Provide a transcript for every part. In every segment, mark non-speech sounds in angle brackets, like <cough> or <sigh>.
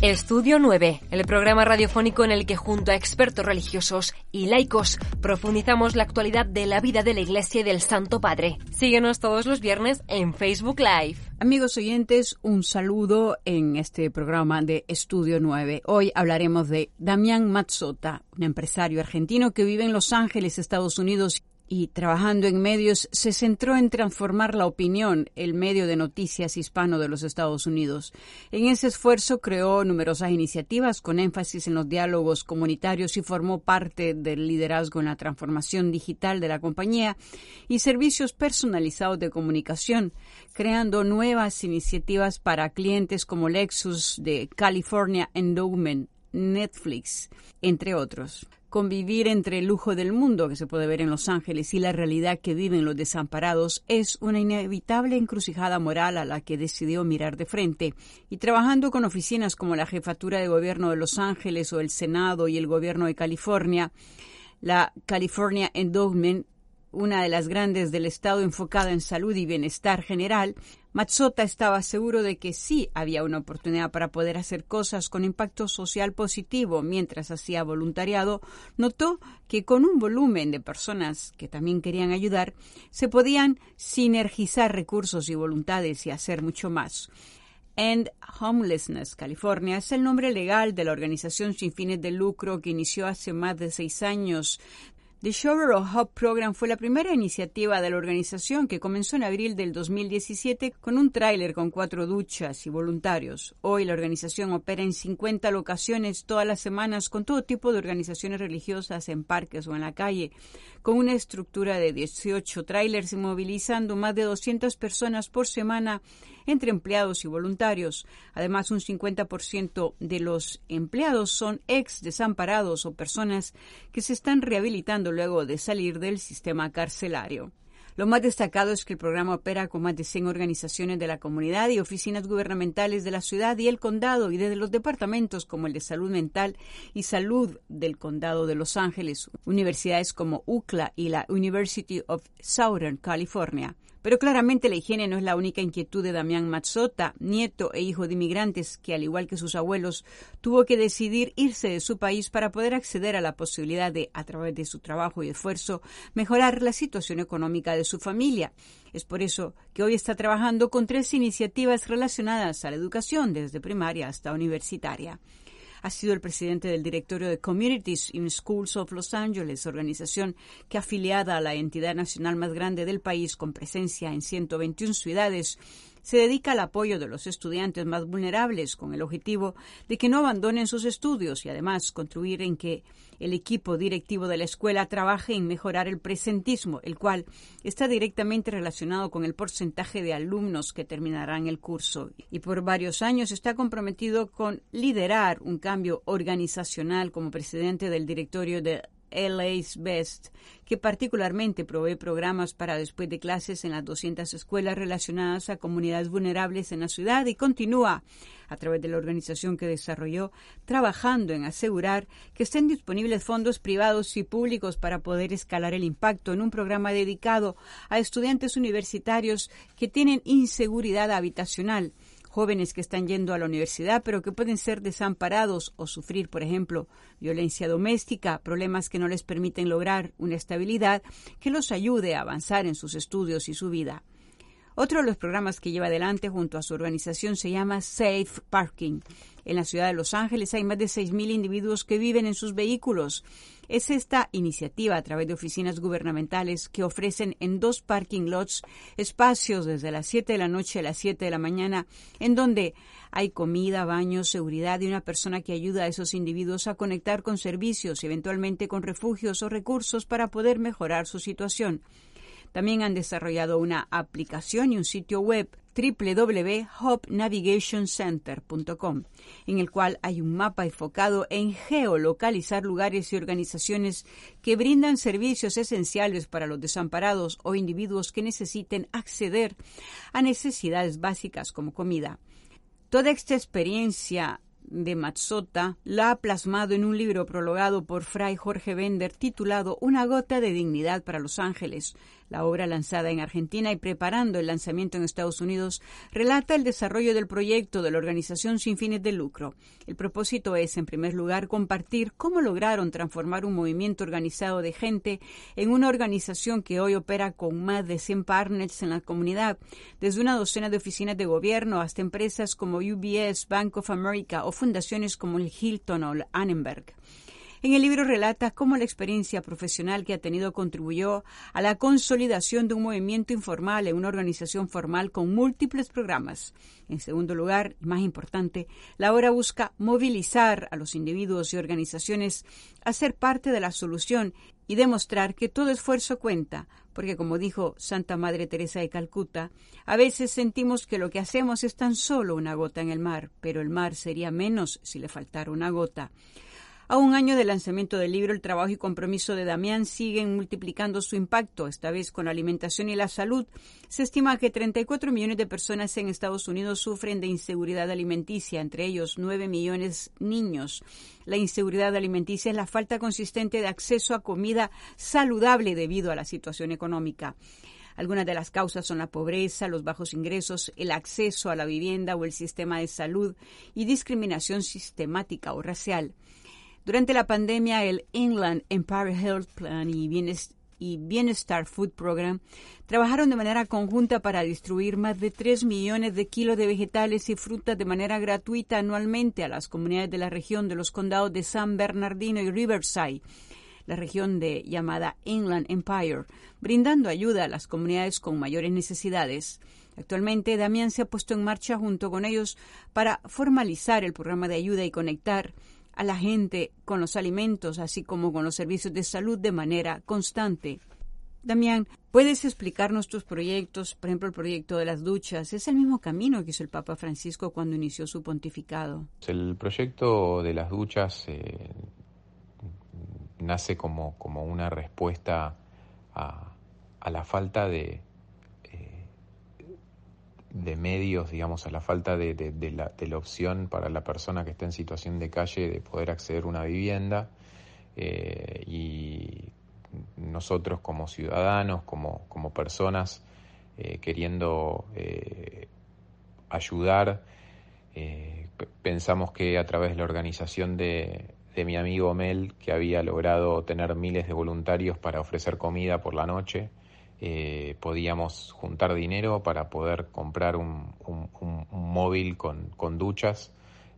Estudio 9, el programa radiofónico en el que junto a expertos religiosos y laicos profundizamos la actualidad de la vida de la Iglesia y del Santo Padre. Síguenos todos los viernes en Facebook Live. Amigos oyentes, un saludo en este programa de Estudio 9. Hoy hablaremos de Damián Mazzota, un empresario argentino que vive en Los Ángeles, Estados Unidos y trabajando en medios se centró en transformar la opinión, el medio de noticias hispano de los Estados Unidos. En ese esfuerzo creó numerosas iniciativas con énfasis en los diálogos comunitarios y formó parte del liderazgo en la transformación digital de la compañía y servicios personalizados de comunicación, creando nuevas iniciativas para clientes como Lexus de California Endowment, Netflix, entre otros convivir entre el lujo del mundo que se puede ver en Los Ángeles y la realidad que viven los desamparados es una inevitable encrucijada moral a la que decidió mirar de frente. Y trabajando con oficinas como la Jefatura de Gobierno de Los Ángeles o el Senado y el Gobierno de California, la California Endowment una de las grandes del Estado enfocada en salud y bienestar general, Mazzota estaba seguro de que sí había una oportunidad para poder hacer cosas con impacto social positivo mientras hacía voluntariado, notó que con un volumen de personas que también querían ayudar, se podían sinergizar recursos y voluntades y hacer mucho más. End Homelessness California es el nombre legal de la organización sin fines de lucro que inició hace más de seis años The Shower of Hope Program fue la primera iniciativa de la organización que comenzó en abril del 2017 con un tráiler con cuatro duchas y voluntarios. Hoy la organización opera en 50 locaciones todas las semanas con todo tipo de organizaciones religiosas en parques o en la calle, con una estructura de 18 trailers movilizando más de 200 personas por semana entre empleados y voluntarios. Además, un 50% de los empleados son ex desamparados o personas que se están rehabilitando luego de salir del sistema carcelario. Lo más destacado es que el programa opera con más de 100 organizaciones de la comunidad y oficinas gubernamentales de la ciudad y el condado y desde los departamentos como el de salud mental y salud del condado de Los Ángeles, universidades como UCLA y la University of Southern California. Pero claramente la higiene no es la única inquietud de Damián Mazzota, nieto e hijo de inmigrantes que, al igual que sus abuelos, tuvo que decidir irse de su país para poder acceder a la posibilidad de, a través de su trabajo y esfuerzo, mejorar la situación económica de su familia. Es por eso que hoy está trabajando con tres iniciativas relacionadas a la educación, desde primaria hasta universitaria. Ha sido el presidente del directorio de Communities in Schools of Los Angeles, organización que afiliada a la entidad nacional más grande del país con presencia en 121 ciudades, se dedica al apoyo de los estudiantes más vulnerables con el objetivo de que no abandonen sus estudios y además contribuir en que el equipo directivo de la escuela trabaje en mejorar el presentismo, el cual está directamente relacionado con el porcentaje de alumnos que terminarán el curso. Y por varios años está comprometido con liderar un cambio organizacional como presidente del directorio de LA's Best, que particularmente provee programas para después de clases en las 200 escuelas relacionadas a comunidades vulnerables en la ciudad y continúa, a través de la organización que desarrolló, trabajando en asegurar que estén disponibles fondos privados y públicos para poder escalar el impacto en un programa dedicado a estudiantes universitarios que tienen inseguridad habitacional jóvenes que están yendo a la universidad, pero que pueden ser desamparados o sufrir, por ejemplo, violencia doméstica, problemas que no les permiten lograr una estabilidad que los ayude a avanzar en sus estudios y su vida. Otro de los programas que lleva adelante junto a su organización se llama Safe Parking. En la ciudad de Los Ángeles hay más de 6.000 individuos que viven en sus vehículos. Es esta iniciativa a través de oficinas gubernamentales que ofrecen en dos parking lots espacios desde las 7 de la noche a las 7 de la mañana en donde hay comida, baño, seguridad y una persona que ayuda a esos individuos a conectar con servicios eventualmente con refugios o recursos para poder mejorar su situación. También han desarrollado una aplicación y un sitio web www.hopnavigationcenter.com, en el cual hay un mapa enfocado en geolocalizar lugares y organizaciones que brindan servicios esenciales para los desamparados o individuos que necesiten acceder a necesidades básicas como comida. Toda esta experiencia de Mazzota la ha plasmado en un libro prologado por Fray Jorge Bender titulado Una gota de dignidad para los ángeles, La obra lanzada en Argentina y preparando el lanzamiento en Estados Unidos relata el desarrollo del proyecto de la organización sin fines de lucro. El propósito es, en primer lugar, compartir cómo lograron transformar un movimiento organizado de gente en una organización que hoy opera con más de 100 partners en la comunidad, desde una docena de oficinas de gobierno hasta empresas como UBS, Bank of America o fundaciones como el Hilton o el Annenberg. En el libro relata cómo la experiencia profesional que ha tenido contribuyó a la consolidación de un movimiento informal en una organización formal con múltiples programas. En segundo lugar, y más importante, la obra busca movilizar a los individuos y organizaciones a ser parte de la solución y demostrar que todo esfuerzo cuenta, porque como dijo Santa Madre Teresa de Calcuta, a veces sentimos que lo que hacemos es tan solo una gota en el mar, pero el mar sería menos si le faltara una gota. A un año del lanzamiento del libro, el trabajo y compromiso de Damián siguen multiplicando su impacto, esta vez con la alimentación y la salud. Se estima que 34 millones de personas en Estados Unidos sufren de inseguridad alimenticia, entre ellos 9 millones niños. La inseguridad alimenticia es la falta consistente de acceso a comida saludable debido a la situación económica. Algunas de las causas son la pobreza, los bajos ingresos, el acceso a la vivienda o el sistema de salud y discriminación sistemática o racial. Durante la pandemia, el Inland Empire Health Plan y Bienestar, Food Program trabajaron de manera conjunta para distribuir más de 3 millones de kilos de vegetales y frutas de manera gratuita anualmente a las comunidades de la región de los condados de San Bernardino y Riverside, la región de llamada Inland Empire, brindando ayuda a las comunidades con mayores necesidades. Actualmente, Damián se ha puesto en marcha junto con ellos para formalizar el programa de ayuda y conectar a la gente con los alimentos, así como con los servicios de salud de manera constante. Damián, ¿puedes explicarnos tus proyectos? Por ejemplo, el proyecto de las duchas. ¿Es el mismo camino que hizo el Papa Francisco cuando inició su pontificado? El proyecto de las duchas eh, nace como, como una respuesta a, a la falta de, de medios, digamos, a la falta de, la, opción para la persona que está en situación de calle de poder acceder a una vivienda. Eh, y nosotros como ciudadanos, como, como personas, eh, queriendo eh, ayudar, pensamos que a través de la organización de, de mi amigo Mel, que había logrado tener miles de voluntarios para ofrecer comida por la noche, eh, podíamos juntar dinero para poder comprar un, móvil con, duchas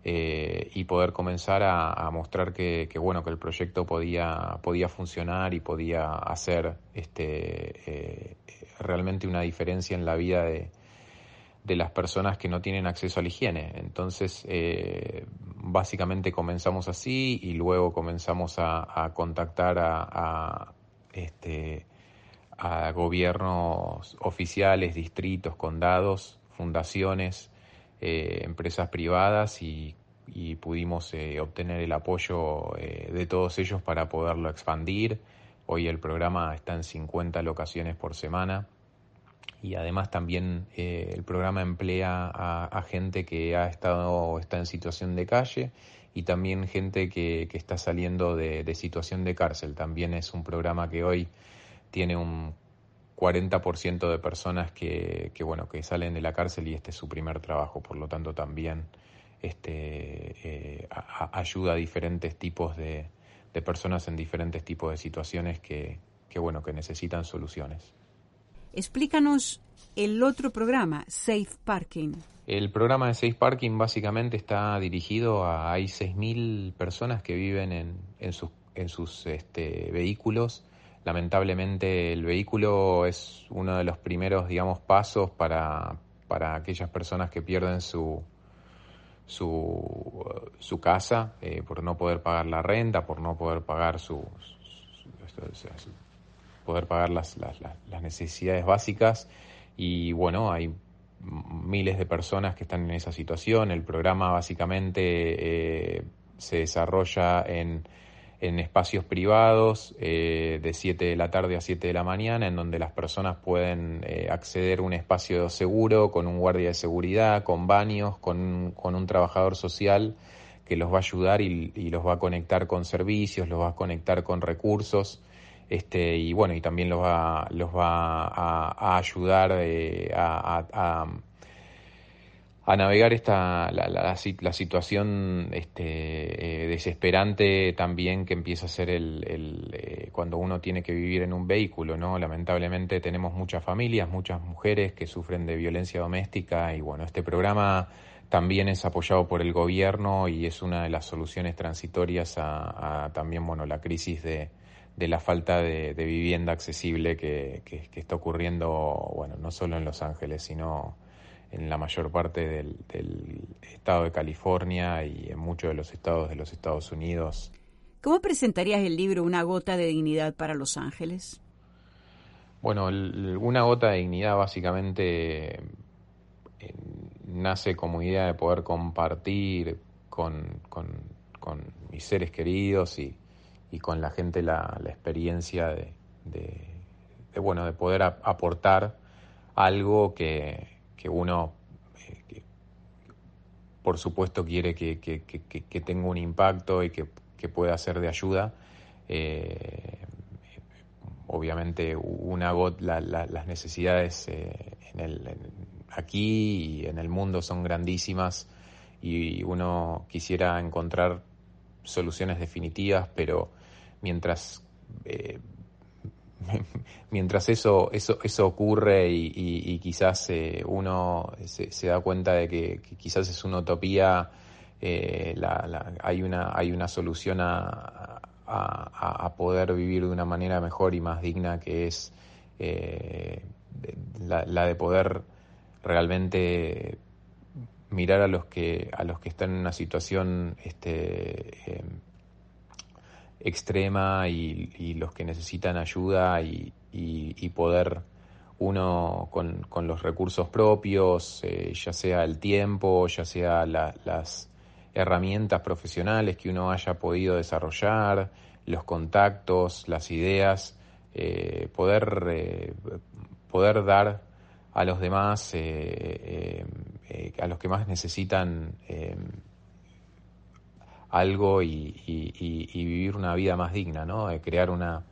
eh, y poder comenzar a, mostrar que, bueno que el proyecto podía podía funcionar y podía hacer este eh, realmente una diferencia en la vida de, de las personas que no tienen acceso a la higiene. Entonces, básicamente comenzamos así y luego comenzamos a, contactar a, a este, a gobiernos oficiales, distritos, condados, fundaciones, eh, empresas privadas y, pudimos eh, obtener el apoyo eh, de todos ellos para poderlo expandir. Hoy el programa está en 50 locaciones por semana y además también el programa emplea a, gente que ha estado o está en situación de calle y también gente que, está saliendo de, de situación de cárcel. También es un programa que hoy tiene un 40% de personas que, que, bueno, que salen de la cárcel y este es su primer trabajo, por lo tanto también este, eh, ayuda a diferentes tipos de, de, personas en diferentes tipos de situaciones que, que, bueno, que necesitan soluciones. Explícanos el otro programa, Safe Parking. El programa de Safe Parking básicamente está dirigido a hay 6.000 personas que viven en, en sus, en sus este, vehículos lamentablemente el vehículo es uno de los primeros, digamos, pasos para, para aquellas personas que pierden su, su, su casa eh, por no poder pagar la renta, por no poder pagar su, poder pagar las, las, las, necesidades básicas y bueno, hay miles de personas que están en esa situación. El programa básicamente eh, se desarrolla en en espacios privados eh, de 7 de la tarde a 7 de la mañana, en donde las personas pueden eh, acceder a un espacio seguro, con un guardia de seguridad, con baños, con, con un trabajador social que los va a ayudar y, los va a conectar con servicios, los va a conectar con recursos. Este, y bueno, y también los va, los va a, ayudar eh, a, a, navegar esta, la, la, situación este, eh, desesperante también que empieza a ser el, eh, cuando uno tiene que vivir en un vehículo, ¿no? Lamentablemente tenemos muchas familias, muchas mujeres que sufren de violencia doméstica y bueno, este programa también es apoyado por el gobierno y es una de las soluciones transitorias a, también bueno la crisis de, de la falta de, vivienda accesible que, está ocurriendo, bueno, no solo en Los Ángeles, sino en la mayor parte del, estado de California y en muchos de los estados de los Estados Unidos. ¿Cómo presentarías el libro Una gota de dignidad para Los Ángeles? Bueno, Una gota de dignidad básicamente nace como idea de poder compartir con, con mis seres queridos y, y con la gente la, la experiencia de, de, bueno, de poder aportar algo que, que uno, eh, por supuesto, quiere que, que, que, tenga un impacto y que, pueda ser de ayuda. Eh, obviamente, una las necesidades eh, en el, aquí y en el mundo son grandísimas y uno quisiera encontrar soluciones definitivas, pero mientras, <laughs> mientras eso, eso, eso ocurre y, quizás eh, uno se, da cuenta de que, quizás es una utopía, eh, hay, una, hay una solución a, a, poder vivir de una manera mejor y más digna que es la, la, de poder realmente mirar a los que a los que están en una situación este, extrema y, los que necesitan ayuda y, poder uno con, los recursos propios, eh, ya sea el tiempo, ya sea las herramientas profesionales que uno haya podido desarrollar, los contactos, las ideas, eh, poder, eh, poder dar a los demás, a los que más necesitan algo y, vivir una vida más digna, ¿no? De crear una,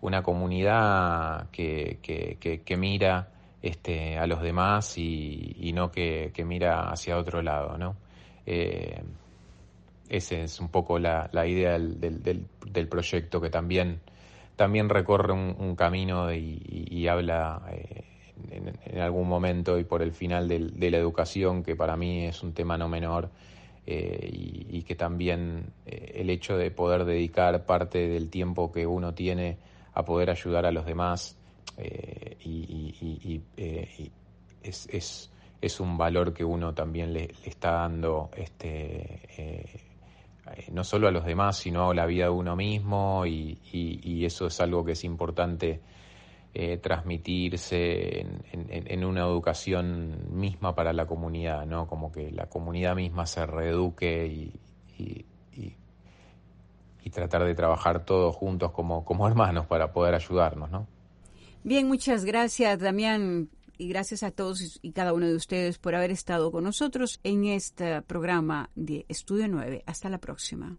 una comunidad que, que, mira este, a los demás y, no que, mira hacia otro lado, ¿no? Eh, esa es un poco la, la idea del, del, del, proyecto que también, también recorre un, camino y, habla eh, en, algún momento y por el final de la educación, que para mí es un tema no menor eh, y, que también eh, el hecho de poder dedicar parte del tiempo que uno tiene a poder ayudar a los demás eh, y, es, es, es, un valor que uno también le, está dando este, no solo a los demás, sino a la vida de uno mismo y, eso es algo que es importante eh, transmitirse en, una educación misma para la comunidad, ¿no? Como que la comunidad misma se reeduque y, y, tratar de trabajar todos juntos como, como hermanos para poder ayudarnos, ¿no? Bien, muchas gracias, Damián. Y gracias a todos y cada uno de ustedes por haber estado con nosotros en este programa de Estudio 9. Hasta la próxima.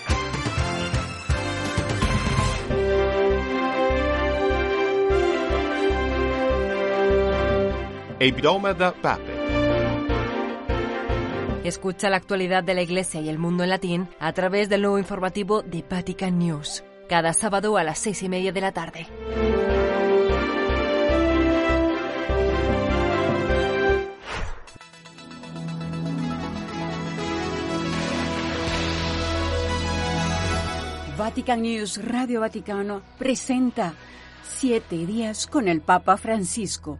Escucha la actualidad de la Iglesia y el mundo en latín a través del nuevo informativo de Vatican News, cada sábado a las seis y media de la tarde. Vatican News Radio Vaticano presenta Siete días con el Papa Francisco